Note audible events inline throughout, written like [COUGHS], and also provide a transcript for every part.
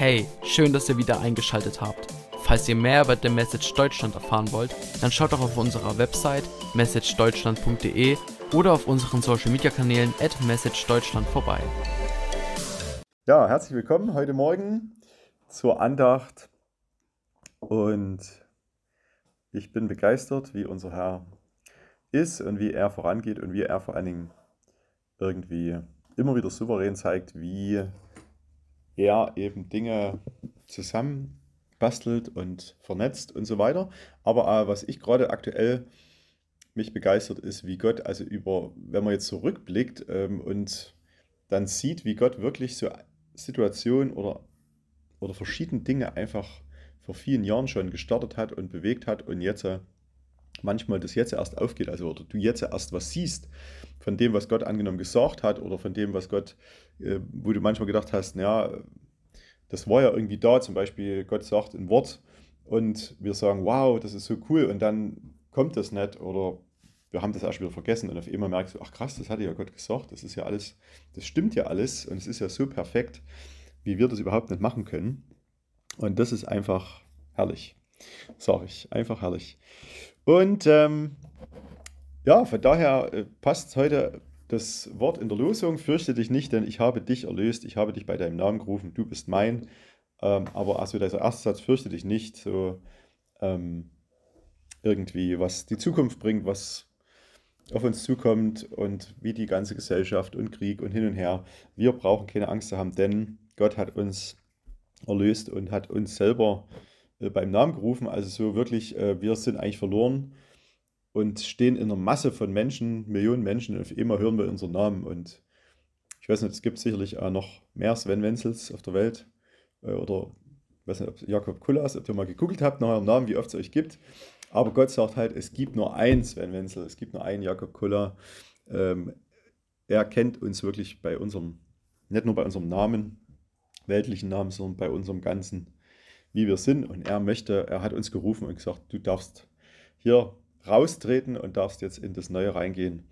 Hey, schön, dass ihr wieder eingeschaltet habt. Falls ihr mehr über The Message Deutschland erfahren wollt, dann schaut doch auf unserer Website messagedeutschland.de oder auf unseren Social Media Kanälen at messagedeutschland vorbei. Ja, herzlich willkommen heute Morgen zur Andacht und ich bin begeistert, wie unser Herr ist und wie er vorangeht und wie er vor allen Dingen irgendwie immer wieder souverän zeigt, wie er eben Dinge zusammenbastelt und vernetzt und so weiter. Aber äh, was ich gerade aktuell mich begeistert, ist, wie Gott, also über, wenn man jetzt zurückblickt ähm, und dann sieht, wie Gott wirklich so Situationen oder, oder verschiedene Dinge einfach vor vielen Jahren schon gestartet hat und bewegt hat und jetzt äh, manchmal das jetzt erst aufgeht, also oder du jetzt erst was siehst von dem, was Gott angenommen gesagt hat oder von dem, was Gott, äh, wo du manchmal gedacht hast, naja, das war ja irgendwie da, zum Beispiel Gott sagt ein Wort und wir sagen, wow, das ist so cool und dann kommt das nicht oder wir haben das erst wieder vergessen und auf einmal merkst du, ach krass, das hatte ja Gott gesagt, das ist ja alles, das stimmt ja alles und es ist ja so perfekt, wie wir das überhaupt nicht machen können. Und das ist einfach herrlich, sage ich, einfach herrlich. Und ähm, ja, von daher äh, passt heute das Wort in der Losung. Fürchte dich nicht, denn ich habe dich erlöst, ich habe dich bei deinem Namen gerufen, du bist mein. Ähm, aber also dieser erste Satz, fürchte dich nicht, so ähm, irgendwie, was die Zukunft bringt, was auf uns zukommt und wie die ganze Gesellschaft und Krieg und hin und her. Wir brauchen keine Angst zu haben, denn Gott hat uns erlöst und hat uns selber äh, beim Namen gerufen. Also so wirklich, äh, wir sind eigentlich verloren und stehen in einer Masse von Menschen, Millionen Menschen. Und einmal hören wir unseren Namen. Und ich weiß nicht, es gibt sicherlich auch noch mehr Sven Wenzels auf der Welt. Äh, oder ich weiß nicht, ob Jakob Kullas, ob ihr mal gegoogelt habt nach eurem Namen, wie oft es euch gibt. Aber Gott sagt halt, es gibt nur einen Sven Wenzel, es gibt nur einen Jakob Kuller. Ähm, er kennt uns wirklich bei unserem, nicht nur bei unserem Namen, weltlichen Namen, sondern bei unserem ganzen, wie wir sind. Und er möchte, er hat uns gerufen und gesagt, du darfst hier raustreten und darfst jetzt in das Neue reingehen.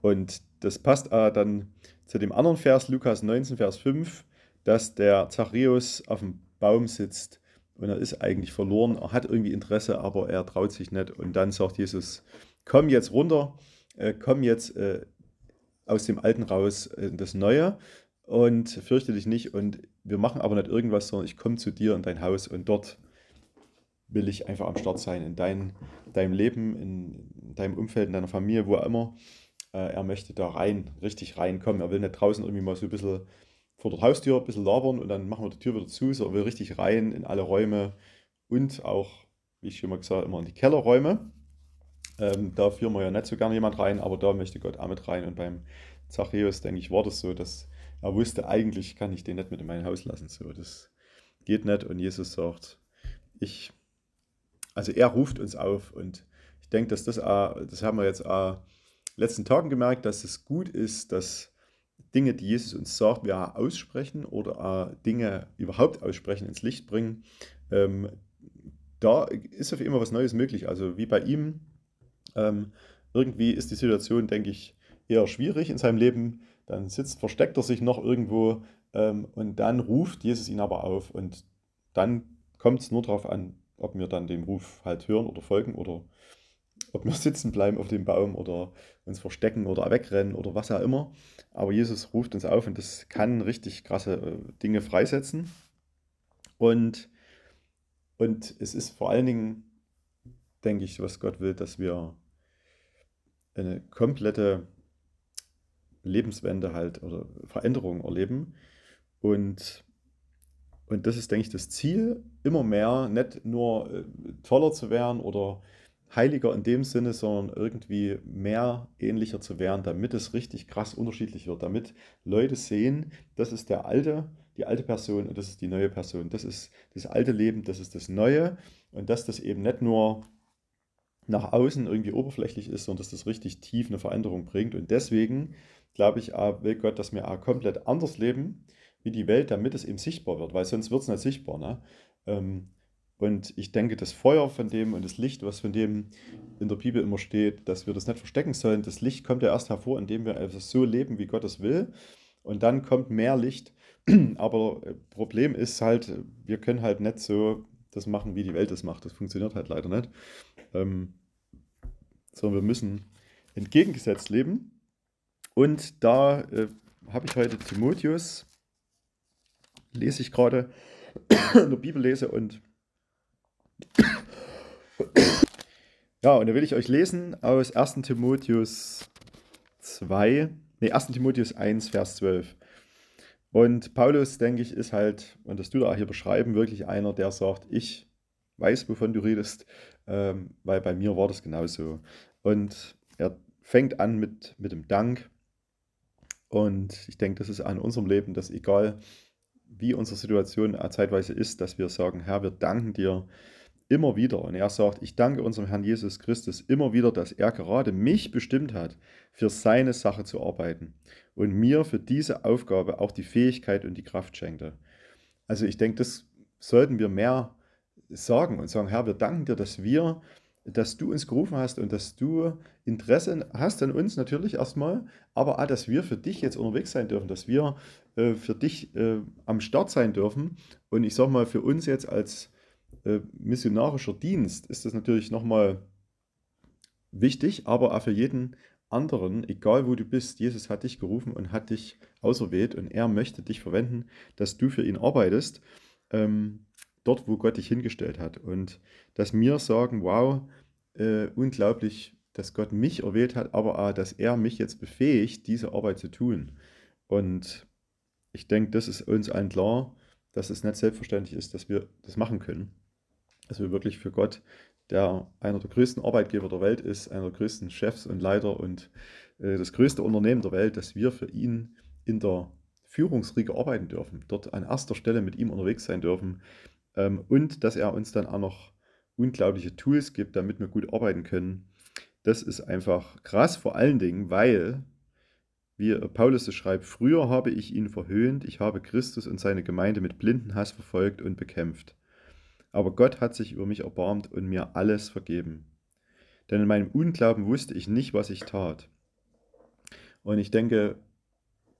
Und das passt äh, dann zu dem anderen Vers, Lukas 19, Vers 5, dass der Zachäus auf dem Baum sitzt und er ist eigentlich verloren, er hat irgendwie Interesse, aber er traut sich nicht. Und dann sagt Jesus, komm jetzt runter, äh, komm jetzt äh, aus dem Alten raus in das Neue und fürchte dich nicht. Und wir machen aber nicht irgendwas, sondern ich komme zu dir in dein Haus und dort will ich einfach am Start sein, in dein, deinem Leben, in deinem Umfeld, in deiner Familie, wo auch immer. Äh, er möchte da rein, richtig reinkommen. Er will nicht draußen irgendwie mal so ein bisschen vor der Haustür ein bisschen labern und dann machen wir die Tür wieder zu, er will richtig rein in alle Räume und auch, wie ich schon mal gesagt habe, immer in die Kellerräume. Ähm, da führen wir ja nicht so gerne jemand rein, aber da möchte Gott auch mit rein. Und beim Zachäus, denke ich, war das so, dass er wusste, eigentlich kann ich den nicht mit in mein Haus lassen. So, das geht nicht. Und Jesus sagt, ich also er ruft uns auf und ich denke, dass das, das haben wir jetzt in den letzten Tagen gemerkt, dass es gut ist, dass Dinge, die Jesus uns sagt, wir aussprechen oder Dinge überhaupt aussprechen, ins Licht bringen. Ähm, da ist auf immer was Neues möglich. Also wie bei ihm, ähm, irgendwie ist die Situation, denke ich, eher schwierig in seinem Leben. Dann sitzt, versteckt er sich noch irgendwo ähm, und dann ruft Jesus ihn aber auf. Und dann kommt es nur darauf an, ob wir dann dem Ruf halt hören oder folgen oder ob wir [LAUGHS] sitzen bleiben auf dem Baum oder uns verstecken oder wegrennen oder was auch immer. Aber Jesus ruft uns auf und das kann richtig krasse äh, Dinge freisetzen. Und, und es ist vor allen Dingen, denke ich, was Gott will, dass wir eine komplette Lebenswende halt oder Veränderung erleben. Und und das ist, denke ich, das Ziel, immer mehr nicht nur äh, toller zu werden oder heiliger in dem Sinne, sondern irgendwie mehr ähnlicher zu werden, damit es richtig krass unterschiedlich wird, damit Leute sehen, das ist der alte, die alte Person und das ist die neue Person. Das ist das alte Leben, das ist das Neue und dass das eben nicht nur nach außen irgendwie oberflächlich ist, sondern dass das richtig tief eine Veränderung bringt. Und deswegen glaube ich, will Gott, dass wir komplett anders leben wie die Welt, damit es eben sichtbar wird, weil sonst wird es nicht sichtbar. Ne? Ähm, und ich denke, das Feuer von dem und das Licht, was von dem in der Bibel immer steht, dass wir das nicht verstecken sollen, das Licht kommt ja erst hervor, indem wir einfach so leben, wie Gott es will. Und dann kommt mehr Licht [CLEARS THROAT] Aber Problem ist halt, wir können halt nicht so das machen, wie die Welt das macht. Das funktioniert halt leider nicht. Ähm, sondern wir müssen entgegengesetzt leben. Und da äh, habe ich heute Timotheus, lese ich gerade [COUGHS] in der Bibel lese und [COUGHS] ja, und da will ich euch lesen aus 1. Timotheus 2, nee, 1. Timotheus 1, Vers 12. Und Paulus, denke ich, ist halt, und das du da hier beschreiben, wirklich einer, der sagt, ich weiß, wovon du redest, ähm, weil bei mir war das genauso. Und er fängt an mit, mit dem Dank. Und ich denke, das ist an unserem Leben, dass egal wie unsere Situation zeitweise ist, dass wir sagen, Herr, wir danken dir immer wieder. Und er sagt, ich danke unserem Herrn Jesus Christus immer wieder, dass er gerade mich bestimmt hat, für seine Sache zu arbeiten und mir für diese Aufgabe auch die Fähigkeit und die Kraft schenkte. Also ich denke, das sollten wir mehr sagen und sagen, Herr, wir danken dir, dass wir, dass du uns gerufen hast und dass du Interesse hast an uns natürlich erstmal, aber auch, dass wir für dich jetzt unterwegs sein dürfen, dass wir äh, für dich äh, am Start sein dürfen. Und ich sage mal, für uns jetzt als äh, missionarischer Dienst ist das natürlich nochmal wichtig, aber auch für jeden anderen, egal wo du bist, Jesus hat dich gerufen und hat dich auserwählt und er möchte dich verwenden, dass du für ihn arbeitest, ähm, dort, wo Gott dich hingestellt hat. Und dass wir sagen, wow, äh, unglaublich, dass Gott mich erwählt hat, aber auch, dass er mich jetzt befähigt, diese Arbeit zu tun. Und ich denke, das ist uns allen klar, dass es nicht selbstverständlich ist, dass wir das machen können. Dass wir wirklich für Gott der einer der größten Arbeitgeber der Welt ist, einer der größten Chefs und Leiter und äh, das größte Unternehmen der Welt, dass wir für ihn in der Führungsriege arbeiten dürfen, dort an erster Stelle mit ihm unterwegs sein dürfen ähm, und dass er uns dann auch noch unglaubliche Tools gibt, damit wir gut arbeiten können. Das ist einfach krass, vor allen Dingen, weil, wie Paulus es schreibt, früher habe ich ihn verhöhnt, ich habe Christus und seine Gemeinde mit blinden Hass verfolgt und bekämpft. Aber Gott hat sich über mich erbarmt und mir alles vergeben. Denn in meinem Unglauben wusste ich nicht, was ich tat. Und ich denke,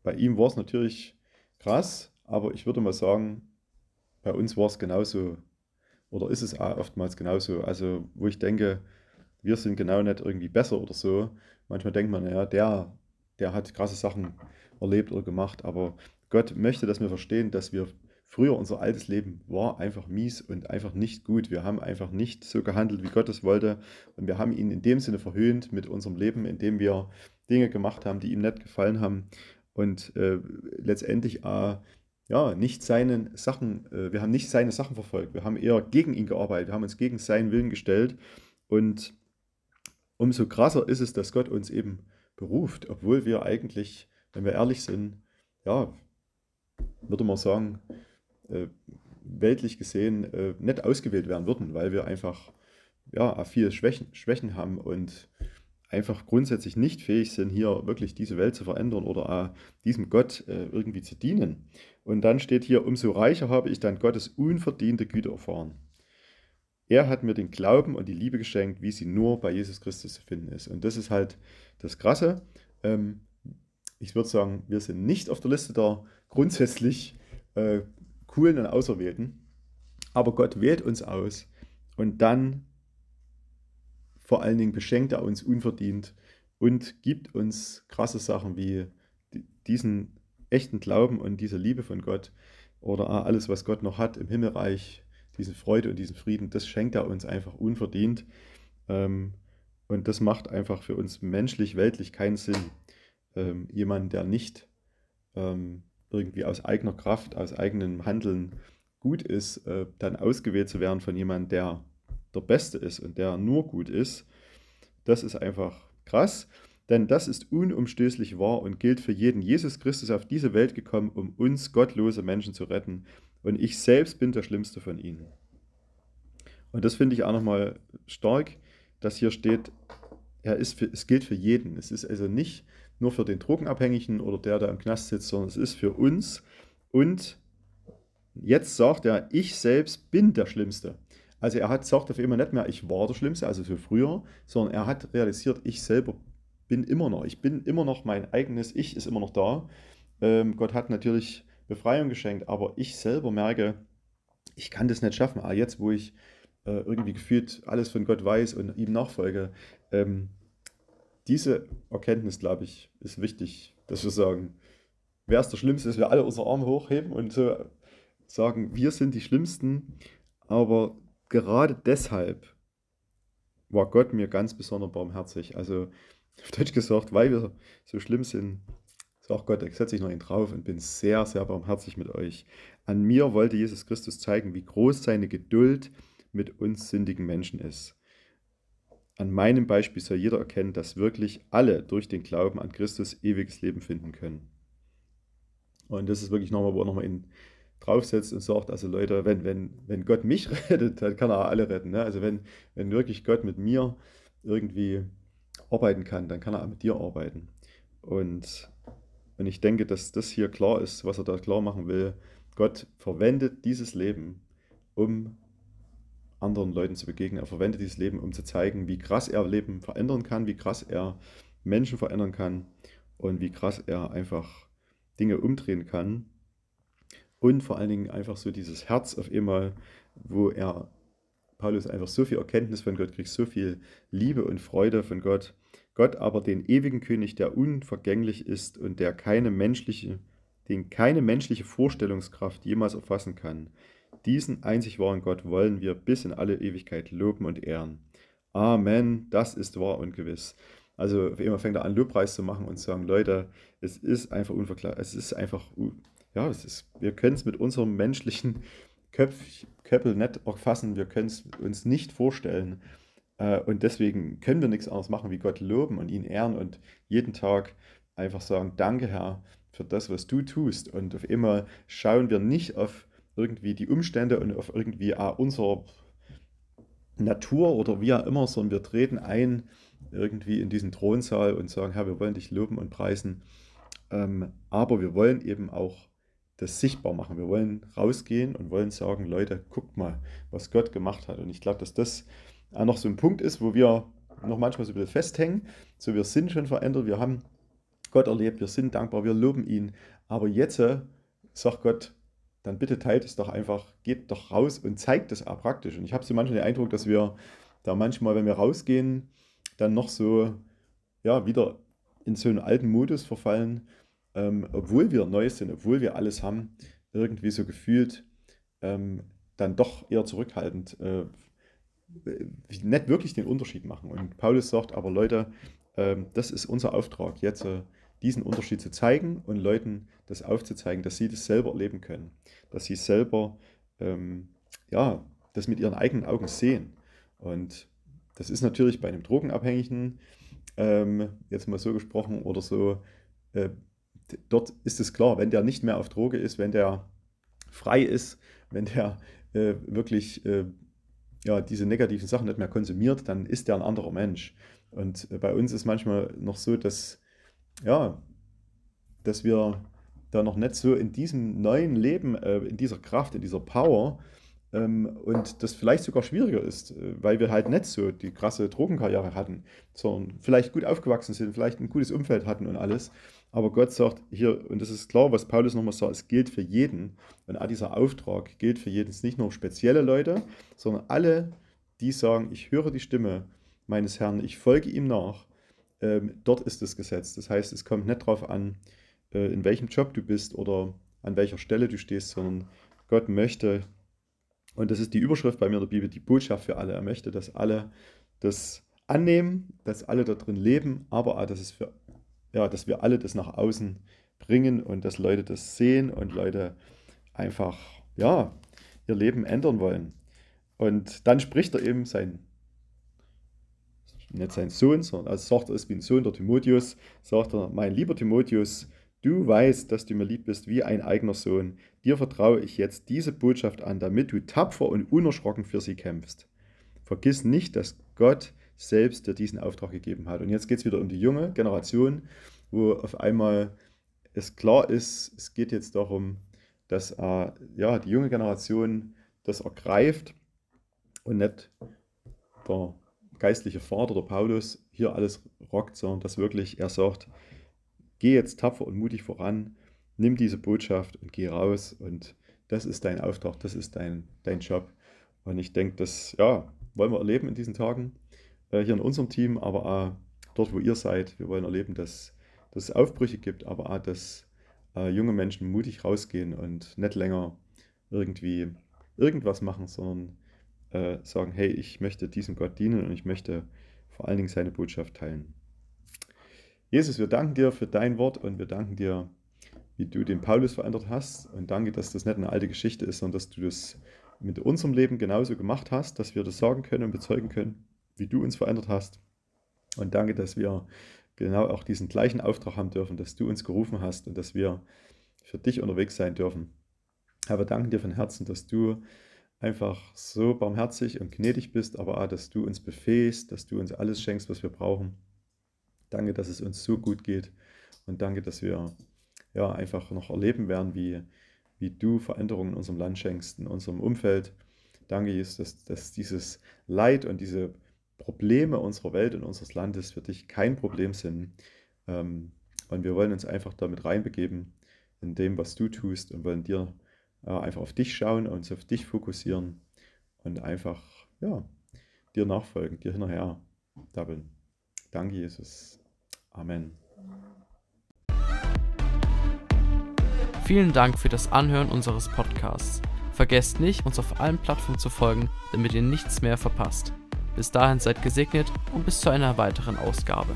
bei ihm war es natürlich krass, aber ich würde mal sagen, bei uns war es genauso oder ist es oftmals genauso. Also, wo ich denke, wir sind genau nicht irgendwie besser oder so. Manchmal denkt man, ja, der, der hat krasse Sachen erlebt oder gemacht, aber Gott möchte, dass wir verstehen, dass wir Früher unser altes Leben war einfach mies und einfach nicht gut. Wir haben einfach nicht so gehandelt, wie Gott es wollte. Und wir haben ihn in dem Sinne verhöhnt mit unserem Leben, indem wir Dinge gemacht haben, die ihm nicht gefallen haben. Und äh, letztendlich äh, ja, nicht seine Sachen, äh, wir haben nicht seine Sachen verfolgt. Wir haben eher gegen ihn gearbeitet. Wir haben uns gegen seinen Willen gestellt. Und umso krasser ist es, dass Gott uns eben beruft, obwohl wir eigentlich, wenn wir ehrlich sind, ja, würde man sagen, äh, weltlich gesehen äh, nicht ausgewählt werden würden, weil wir einfach ja, viele Schwächen, Schwächen haben und einfach grundsätzlich nicht fähig sind, hier wirklich diese Welt zu verändern oder diesem Gott äh, irgendwie zu dienen. Und dann steht hier, umso reicher habe ich dann Gottes unverdiente Güte erfahren. Er hat mir den Glauben und die Liebe geschenkt, wie sie nur bei Jesus Christus zu finden ist. Und das ist halt das Krasse. Ähm, ich würde sagen, wir sind nicht auf der Liste der grundsätzlich äh, coolen und Auserwählten. Aber Gott wählt uns aus und dann vor allen Dingen beschenkt er uns unverdient und gibt uns krasse Sachen wie diesen echten Glauben und diese Liebe von Gott oder alles, was Gott noch hat im Himmelreich, diese Freude und diesen Frieden, das schenkt er uns einfach unverdient. Ähm, und das macht einfach für uns menschlich, weltlich keinen Sinn. Ähm, jemand, der nicht ähm, irgendwie aus eigener Kraft, aus eigenem Handeln gut ist, äh, dann ausgewählt zu werden von jemandem, der der Beste ist und der nur gut ist, das ist einfach krass. Denn das ist unumstößlich wahr und gilt für jeden. Jesus Christus ist auf diese Welt gekommen, um uns gottlose Menschen zu retten. Und ich selbst bin der Schlimmste von ihnen. Und das finde ich auch nochmal stark, dass hier steht, er ist für, es gilt für jeden. Es ist also nicht nur für den Drogenabhängigen oder der, der im Knast sitzt, sondern es ist für uns. Und jetzt sagt er, ich selbst bin der Schlimmste. Also er hat, sagt auf einmal nicht mehr, ich war der Schlimmste, also so früher, sondern er hat realisiert, ich selber bin immer noch, ich bin immer noch mein eigenes Ich, ist immer noch da. Ähm, Gott hat natürlich Befreiung geschenkt, aber ich selber merke, ich kann das nicht schaffen. Ah, jetzt, wo ich äh, irgendwie gefühlt alles von Gott weiß und ihm nachfolge, ähm, diese Erkenntnis, glaube ich, ist wichtig, dass wir sagen, wer ist der Schlimmste, dass wir alle unsere Arme hochheben und so sagen, wir sind die Schlimmsten, aber gerade deshalb war Gott mir ganz besonders barmherzig. Also auf Deutsch gesagt, weil wir so schlimm sind, sagt Gott, ich setze ich noch ihn drauf und bin sehr, sehr barmherzig mit euch. An mir wollte Jesus Christus zeigen, wie groß seine Geduld mit uns sündigen Menschen ist. An meinem Beispiel soll jeder erkennen, dass wirklich alle durch den Glauben an Christus ewiges Leben finden können. Und das ist wirklich nochmal, wo er nochmal in draufsetzt und sagt, also Leute, wenn, wenn, wenn Gott mich [LAUGHS] rettet, dann kann er alle retten. Ne? Also wenn, wenn wirklich Gott mit mir irgendwie arbeiten kann, dann kann er auch mit dir arbeiten. Und, und ich denke, dass das hier klar ist, was er da klar machen will. Gott verwendet dieses Leben, um anderen Leuten zu begegnen. Er verwendet dieses Leben, um zu zeigen, wie krass er Leben verändern kann, wie krass er Menschen verändern kann und wie krass er einfach Dinge umdrehen kann. Und vor allen Dingen einfach so dieses Herz auf einmal, wo er, Paulus einfach so viel Erkenntnis von Gott kriegt, so viel Liebe und Freude von Gott. Gott aber den ewigen König, der unvergänglich ist und der keine menschliche, den keine menschliche Vorstellungskraft jemals erfassen kann. Diesen einzig wahren Gott wollen wir bis in alle Ewigkeit loben und ehren. Amen, das ist wahr und gewiss. Also wie immer fängt er an, Lobpreis zu machen und zu sagen, Leute, es ist einfach unvergleichlich, es ist einfach, ja, es ist, wir können es mit unserem menschlichen [LAUGHS] Köpf, Köppel nicht erfassen, wir können es uns nicht vorstellen. Äh, und deswegen können wir nichts anderes machen, wie Gott loben und ihn ehren und jeden Tag einfach sagen, danke Herr für das, was du tust. Und auf immer schauen wir nicht auf irgendwie die Umstände und auf irgendwie ah, unsere Natur oder wie auch immer, sondern wir treten ein irgendwie in diesen Thronsaal und sagen, Herr, wir wollen dich loben und preisen. Ähm, aber wir wollen eben auch das sichtbar machen. Wir wollen rausgehen und wollen sagen, Leute, guckt mal, was Gott gemacht hat. Und ich glaube, dass das auch noch so ein Punkt ist, wo wir noch manchmal so ein bisschen festhängen. So, wir sind schon verändert, wir haben Gott erlebt, wir sind dankbar, wir loben ihn. Aber jetzt äh, sagt Gott, dann bitte teilt es doch einfach, geht doch raus und zeigt es auch praktisch. Und ich habe so manchmal den Eindruck, dass wir da manchmal, wenn wir rausgehen, dann noch so, ja, wieder in so einen alten Modus verfallen, ähm, obwohl wir neu sind, obwohl wir alles haben, irgendwie so gefühlt ähm, dann doch eher zurückhaltend, äh, nicht wirklich den Unterschied machen. Und Paulus sagt aber, Leute, ähm, das ist unser Auftrag, jetzt äh, diesen Unterschied zu zeigen und Leuten das aufzuzeigen, dass sie das selber erleben können, dass sie selber ähm, ja, das mit ihren eigenen Augen sehen. Und das ist natürlich bei einem Drogenabhängigen, ähm, jetzt mal so gesprochen oder so, äh, dort ist es klar, wenn der nicht mehr auf Droge ist, wenn der frei ist, wenn der äh, wirklich äh, ja, diese negativen Sachen nicht mehr konsumiert, dann ist der ein anderer Mensch. Und äh, bei uns ist manchmal noch so, dass ja, dass wir da noch nicht so in diesem neuen Leben, äh, in dieser Kraft, in dieser Power ähm, und das vielleicht sogar schwieriger ist, äh, weil wir halt nicht so die krasse Drogenkarriere hatten, sondern vielleicht gut aufgewachsen sind, vielleicht ein gutes Umfeld hatten und alles. Aber Gott sagt hier, und das ist klar, was Paulus nochmal sagt, es gilt für jeden. Und all dieser Auftrag gilt für jeden. Es ist nicht nur spezielle Leute, sondern alle, die sagen, ich höre die Stimme meines Herrn, ich folge ihm nach ähm, dort ist das Gesetz. Das heißt, es kommt nicht darauf an, äh, in welchem Job du bist oder an welcher Stelle du stehst, sondern Gott möchte, und das ist die Überschrift bei mir in der Bibel, die Botschaft für alle. Er möchte, dass alle das annehmen, dass alle da drin leben, aber auch, dass, es für, ja, dass wir alle das nach außen bringen und dass Leute das sehen und Leute einfach ja, ihr Leben ändern wollen. Und dann spricht er eben sein nicht sein Sohn, sondern als sagt er es wie ein Sohn der Timotheus, sagt er, mein lieber Timotheus, du weißt, dass du mir lieb bist wie ein eigener Sohn. Dir vertraue ich jetzt diese Botschaft an, damit du tapfer und unerschrocken für sie kämpfst. Vergiss nicht, dass Gott selbst dir diesen Auftrag gegeben hat. Und jetzt geht es wieder um die junge Generation, wo auf einmal es klar ist, es geht jetzt darum, dass äh, ja, die junge Generation das ergreift und nicht der geistliche Vater, der Paulus, hier alles rockt, sondern dass wirklich er sagt, geh jetzt tapfer und mutig voran, nimm diese Botschaft und geh raus und das ist dein Auftrag, das ist dein, dein Job. Und ich denke, das ja, wollen wir erleben in diesen Tagen, äh, hier in unserem Team, aber auch dort, wo ihr seid. Wir wollen erleben, dass, dass es Aufbrüche gibt, aber auch, dass äh, junge Menschen mutig rausgehen und nicht länger irgendwie irgendwas machen, sondern äh, sagen, hey, ich möchte diesem Gott dienen und ich möchte vor allen Dingen seine Botschaft teilen. Jesus, wir danken dir für dein Wort und wir danken dir, wie du den Paulus verändert hast und danke, dass das nicht eine alte Geschichte ist, sondern dass du das mit unserem Leben genauso gemacht hast, dass wir das sagen können und bezeugen können, wie du uns verändert hast. Und danke, dass wir genau auch diesen gleichen Auftrag haben dürfen, dass du uns gerufen hast und dass wir für dich unterwegs sein dürfen. Aber danke dir von Herzen, dass du einfach so barmherzig und gnädig bist, aber auch, dass du uns befähigst, dass du uns alles schenkst, was wir brauchen. Danke, dass es uns so gut geht und danke, dass wir ja einfach noch erleben werden, wie, wie du Veränderungen in unserem Land schenkst, in unserem Umfeld. Danke, Jesus, dass, dass dieses Leid und diese Probleme unserer Welt und unseres Landes für dich kein Problem sind. Ähm, und wir wollen uns einfach damit reinbegeben in dem, was du tust und wollen dir äh, einfach auf dich schauen, uns auf dich fokussieren und einfach, ja, dir nachfolgen, dir hinterher dabbeln. Danke, Jesus. Amen. Vielen Dank für das Anhören unseres Podcasts. Vergesst nicht, uns auf allen Plattformen zu folgen, damit ihr nichts mehr verpasst. Bis dahin seid gesegnet und bis zu einer weiteren Ausgabe.